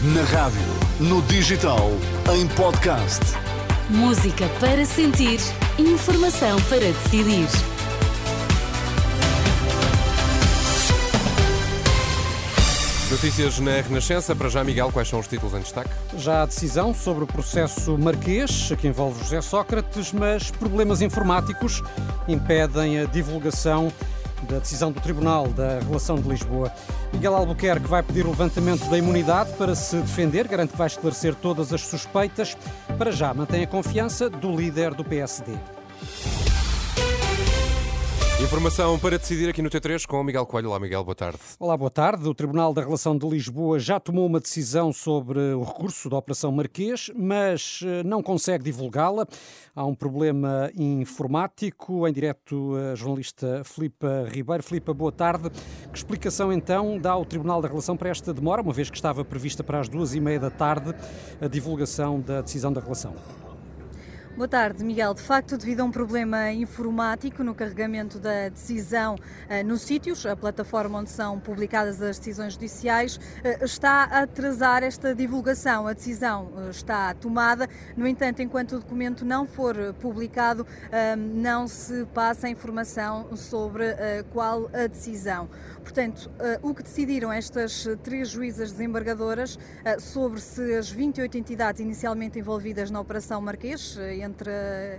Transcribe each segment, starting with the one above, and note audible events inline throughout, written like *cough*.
Na rádio, no digital, em podcast. Música para sentir, informação para decidir. Notícias na Renascença. Para já, Miguel, quais são os títulos em destaque? Já a decisão sobre o processo Marquês, que envolve José Sócrates, mas problemas informáticos impedem a divulgação da decisão do Tribunal da Relação de Lisboa. Miguel Albuquerque vai pedir o levantamento da imunidade para se defender, garante que vai esclarecer todas as suspeitas. Para já, mantém a confiança do líder do PSD. Informação para decidir aqui no T3 com Miguel Coelho. Olá, Miguel, boa tarde. Olá, boa tarde. O Tribunal da Relação de Lisboa já tomou uma decisão sobre o recurso da Operação Marquês, mas eh, não consegue divulgá-la. Há um problema informático. Em direto, a jornalista Filipa Ribeiro. Filipa, boa tarde. Que explicação então dá o Tribunal da Relação para esta demora, uma vez que estava prevista para as duas e meia da tarde a divulgação da decisão da relação? Boa tarde, Miguel. De facto, devido a um problema informático no carregamento da decisão uh, nos sítios, a plataforma onde são publicadas as decisões judiciais, uh, está a atrasar esta divulgação. A decisão uh, está tomada, no entanto, enquanto o documento não for publicado, não se passa informação sobre qual a decisão. Portanto, o que decidiram estas três juízas desembargadoras sobre se as 28 entidades inicialmente envolvidas na Operação Marquês, entre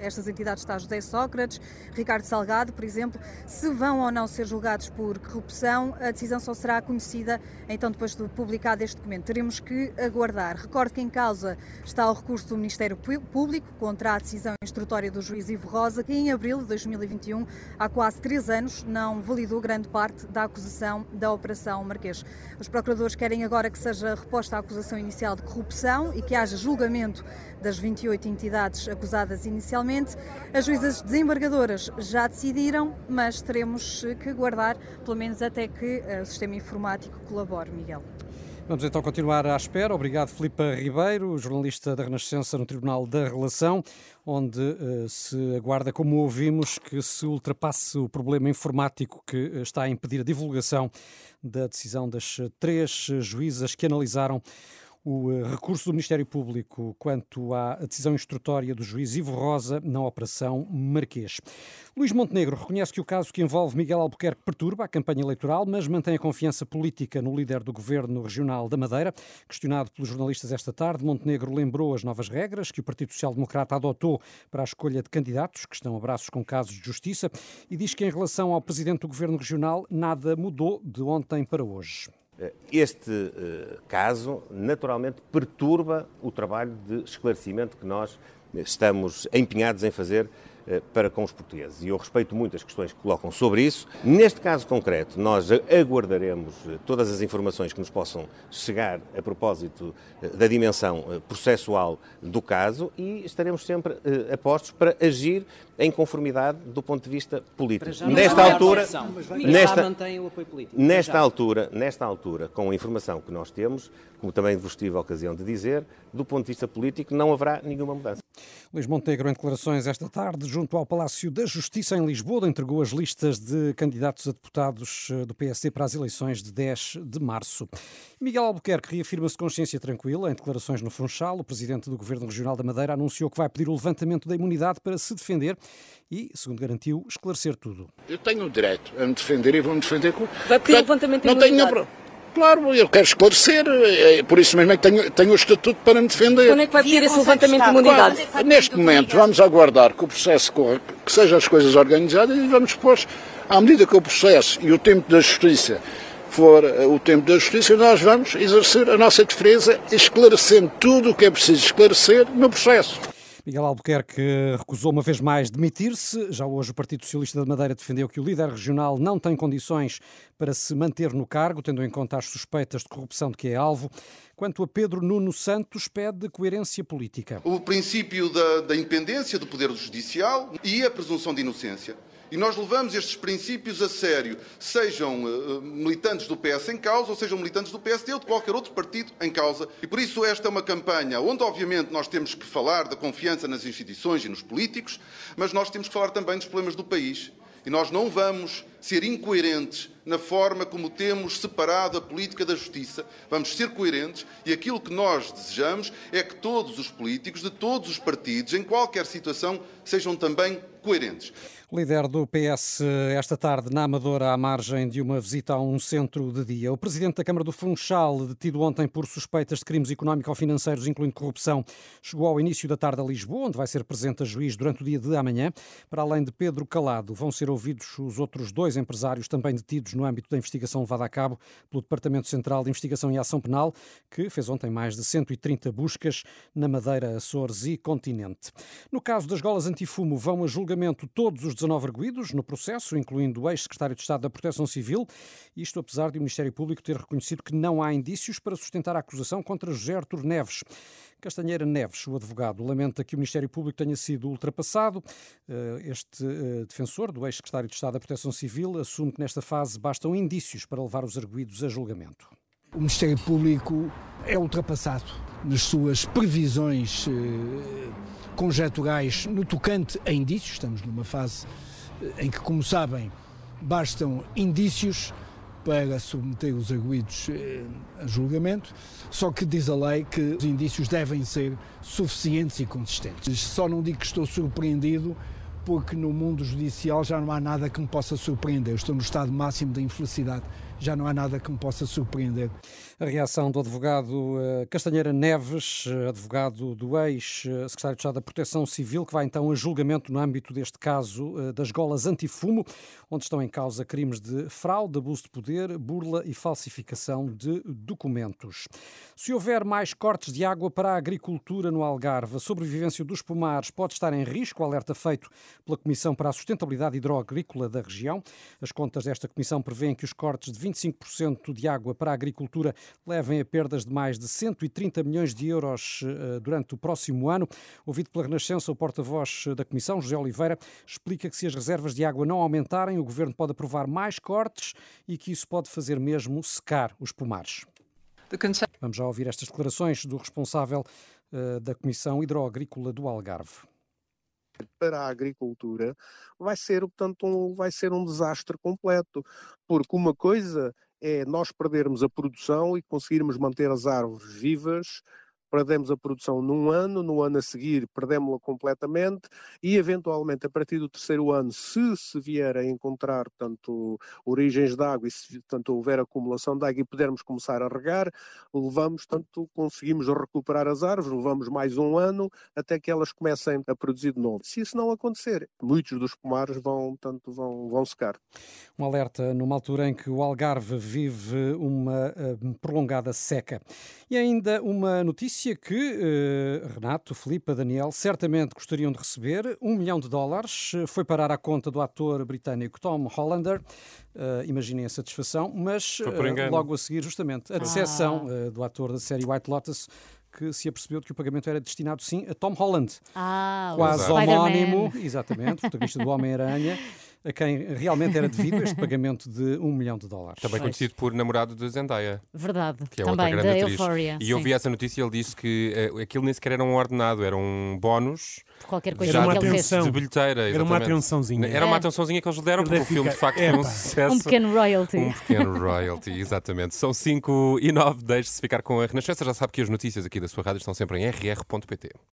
estas entidades está José Sócrates, Ricardo Salgado, por exemplo, se vão ou não ser julgados por corrupção, a decisão só será conhecida então depois de publicado este documento. Teremos que aguardar. Recordo que em causa está o recurso do Ministério Público contra a decisão instrutória do juiz Ivo Rosa, que em abril de 2021, há quase três anos, não validou grande parte da acusação da Operação Marquês. Os procuradores querem agora que seja reposta a acusação inicial de corrupção e que haja julgamento das 28 entidades acusadas inicialmente. As juízas desembargadoras já decidiram, mas teremos que guardar, pelo menos até que eh, o sistema informático colabore, Miguel. Vamos então continuar à espera. Obrigado, Filipe Ribeiro, jornalista da Renascença no Tribunal da Relação, onde uh, se aguarda, como ouvimos, que se ultrapasse o problema informático que está a impedir a divulgação da decisão das três juízas que analisaram o eh, recurso do Ministério Público quanto à decisão instrutória do juiz Ivo Rosa na Operação Marquês. Luís Montenegro reconhece que o caso que envolve Miguel Albuquerque perturba a campanha eleitoral, mas mantém a confiança política no líder do governo regional da Madeira. Questionado pelos jornalistas esta tarde, Montenegro lembrou as novas regras que o Partido Social Democrata adotou para a escolha de candidatos que estão a braços com casos de justiça e diz que em relação ao presidente do governo regional nada mudou de ontem para hoje. Eh, este uh, caso, naturalmente, perturba o trabalho de esclarecimento que nós estamos empenhados em fazer uh, para com os portugueses. E eu respeito muito as questões que colocam sobre isso. Neste caso concreto, nós aguardaremos todas as informações que nos possam chegar a propósito da dimensão processual do caso e estaremos sempre uh, apostos para agir em conformidade do ponto de vista político. Nesta altura, nesta, nesta altura, nesta altura, com a informação que nós temos, como também vos tive a ocasião de dizer, do ponto de vista político não haverá nenhuma mudança. Luís Montenegro, em declarações esta tarde, junto ao Palácio da Justiça em Lisboa, entregou as listas de candidatos a deputados eh, do PSD para as eleições de 10 de março. Miguel Albuquerque reafirma-se consciência tranquila. Em declarações no Funchal, o presidente do Governo Regional da Madeira anunciou que vai pedir o levantamento da imunidade para se defender e, segundo garantiu, esclarecer tudo. Eu tenho o direito a me defender e vou-me defender com... Vai pedir o levantamento da imunidade? Tenho... Claro, eu quero esclarecer, é por isso mesmo é que tenho, tenho o estatuto para me defender. Quando é que vai pedir esse levantamento de imunidade? Claro, neste momento, vamos aguardar que o processo corra, que sejam as coisas organizadas e vamos depois, à medida que o processo e o tempo da justiça for eh, o tempo da justiça, nós vamos exercer a nossa defesa, esclarecendo tudo o que é preciso esclarecer no processo. Miguel Albuquerque recusou uma vez mais demitir-se. Já hoje o Partido Socialista da Madeira defendeu que o líder regional não tem condições para se manter no cargo, tendo em conta as suspeitas de corrupção de que é alvo. Quanto a Pedro Nuno Santos, pede coerência política. O princípio da, da independência do Poder Judicial e a presunção de inocência. E nós levamos estes princípios a sério, sejam uh, militantes do PS em causa, ou sejam militantes do PSD ou de qualquer outro partido em causa. E por isso esta é uma campanha onde, obviamente, nós temos que falar da confiança nas instituições e nos políticos, mas nós temos que falar também dos problemas do país. E nós não vamos ser incoerentes na forma como temos separado a política da justiça. Vamos ser coerentes e aquilo que nós desejamos é que todos os políticos de todos os partidos, em qualquer situação, sejam também coerentes. Líder do PS esta tarde na Amadora, à margem de uma visita a um centro de dia. O presidente da Câmara do Funchal, detido ontem por suspeitas de crimes económico-financeiros, incluindo corrupção, chegou ao início da tarde a Lisboa, onde vai ser presente a juiz durante o dia de amanhã. Para além de Pedro Calado, vão ser ouvidos os outros dois empresários também detidos no âmbito da investigação levada a cabo pelo Departamento Central de Investigação e Ação Penal, que fez ontem mais de 130 buscas na Madeira, Açores e Continente. No caso das golas antifumo, vão a julgamento todos os 19 arguídos no processo, incluindo o ex-secretário de Estado da Proteção Civil, isto apesar de o Ministério Público ter reconhecido que não há indícios para sustentar a acusação contra José Artur Neves. Castanheira Neves, o advogado, lamenta que o Ministério Público tenha sido ultrapassado. Eh, este eh, defensor do ex-secretário de Estado da Proteção Civil assume que nesta fase bastam indícios para levar os arguídos a julgamento. O Ministério Público é ultrapassado nas suas previsões eh, conjeturais no tocante a indícios. Estamos numa fase em que, como sabem, bastam indícios para submeter os arguídos eh, a julgamento, só que diz a lei que os indícios devem ser suficientes e consistentes. Só não digo que estou surpreendido porque no mundo judicial já não há nada que me possa surpreender. Eu estou no estado máximo da infelicidade já não há nada que me possa surpreender. A reação do advogado eh, Castanheira Neves, eh, advogado do ex-secretário de Estado da Proteção Civil, que vai então a julgamento no âmbito deste caso eh, das golas antifumo, onde estão em causa crimes de fraude, abuso de poder, burla e falsificação de documentos. Se houver mais cortes de água para a agricultura no Algarve, a sobrevivência dos pomares pode estar em risco, alerta feito pela Comissão para a Sustentabilidade Hidroagrícola da região. As contas desta comissão prevêem que os cortes de 25% de água para a agricultura levem a perdas de mais de 130 milhões de euros eh, durante o próximo ano. Ouvido pela Renascença, o porta-voz da Comissão, José Oliveira, explica que se as reservas de água não aumentarem, o governo pode aprovar mais cortes e que isso pode fazer mesmo secar os pomares. Vamos já ouvir estas declarações do responsável uh, da Comissão Hidroagrícola do Algarve para a agricultura vai ser, portanto, um, vai ser um desastre completo, porque uma coisa é nós perdermos a produção e conseguirmos manter as árvores vivas perdemos a produção num ano, no ano a seguir perdemos-la completamente e, eventualmente, a partir do terceiro ano, se se vier a encontrar, portanto, origens de água e se, portanto, houver acumulação de água e pudermos começar a regar, levamos, portanto, conseguimos recuperar as árvores, levamos mais um ano até que elas comecem a produzir de novo. Se isso não acontecer, muitos dos pomares vão, portanto, vão, vão secar. Um alerta numa altura em que o Algarve vive uma uh, prolongada seca. E ainda uma notícia notícia que uh, Renato, Filipe, Daniel certamente gostariam de receber. Um milhão de dólares eh, foi parar à conta do ator britânico Tom Hollander. Uh, imaginem a satisfação, mas uh, logo a seguir, justamente, a decepção ah. do ator da série White Lotus que se apercebeu de que o pagamento era destinado sim a Tom Holland. Ah, quase homónimo, exatamente, protagonista do Homem-Aranha *laughs* a quem realmente era devido este pagamento de um milhão de dólares. Também conhecido por namorado de Zendaya. Verdade, que é também, outra grande da atriz. Euphoria. E eu vi essa notícia e ele disse que uh, aquilo nem sequer era um ordenado, era um bónus. Qualquer coisa era uma que ele atenção. De bilheteira, Era uma atençãozinha. Era uma atençãozinha que eles lhe deram porque o filme de facto foi um sucesso. Um pequeno royalty. Um pequeno royalty, *laughs* exatamente. São 5 e 9, deixe-se ficar com a Renascença. Já sabe que as notícias aqui da sua rádio estão sempre em rr.pt.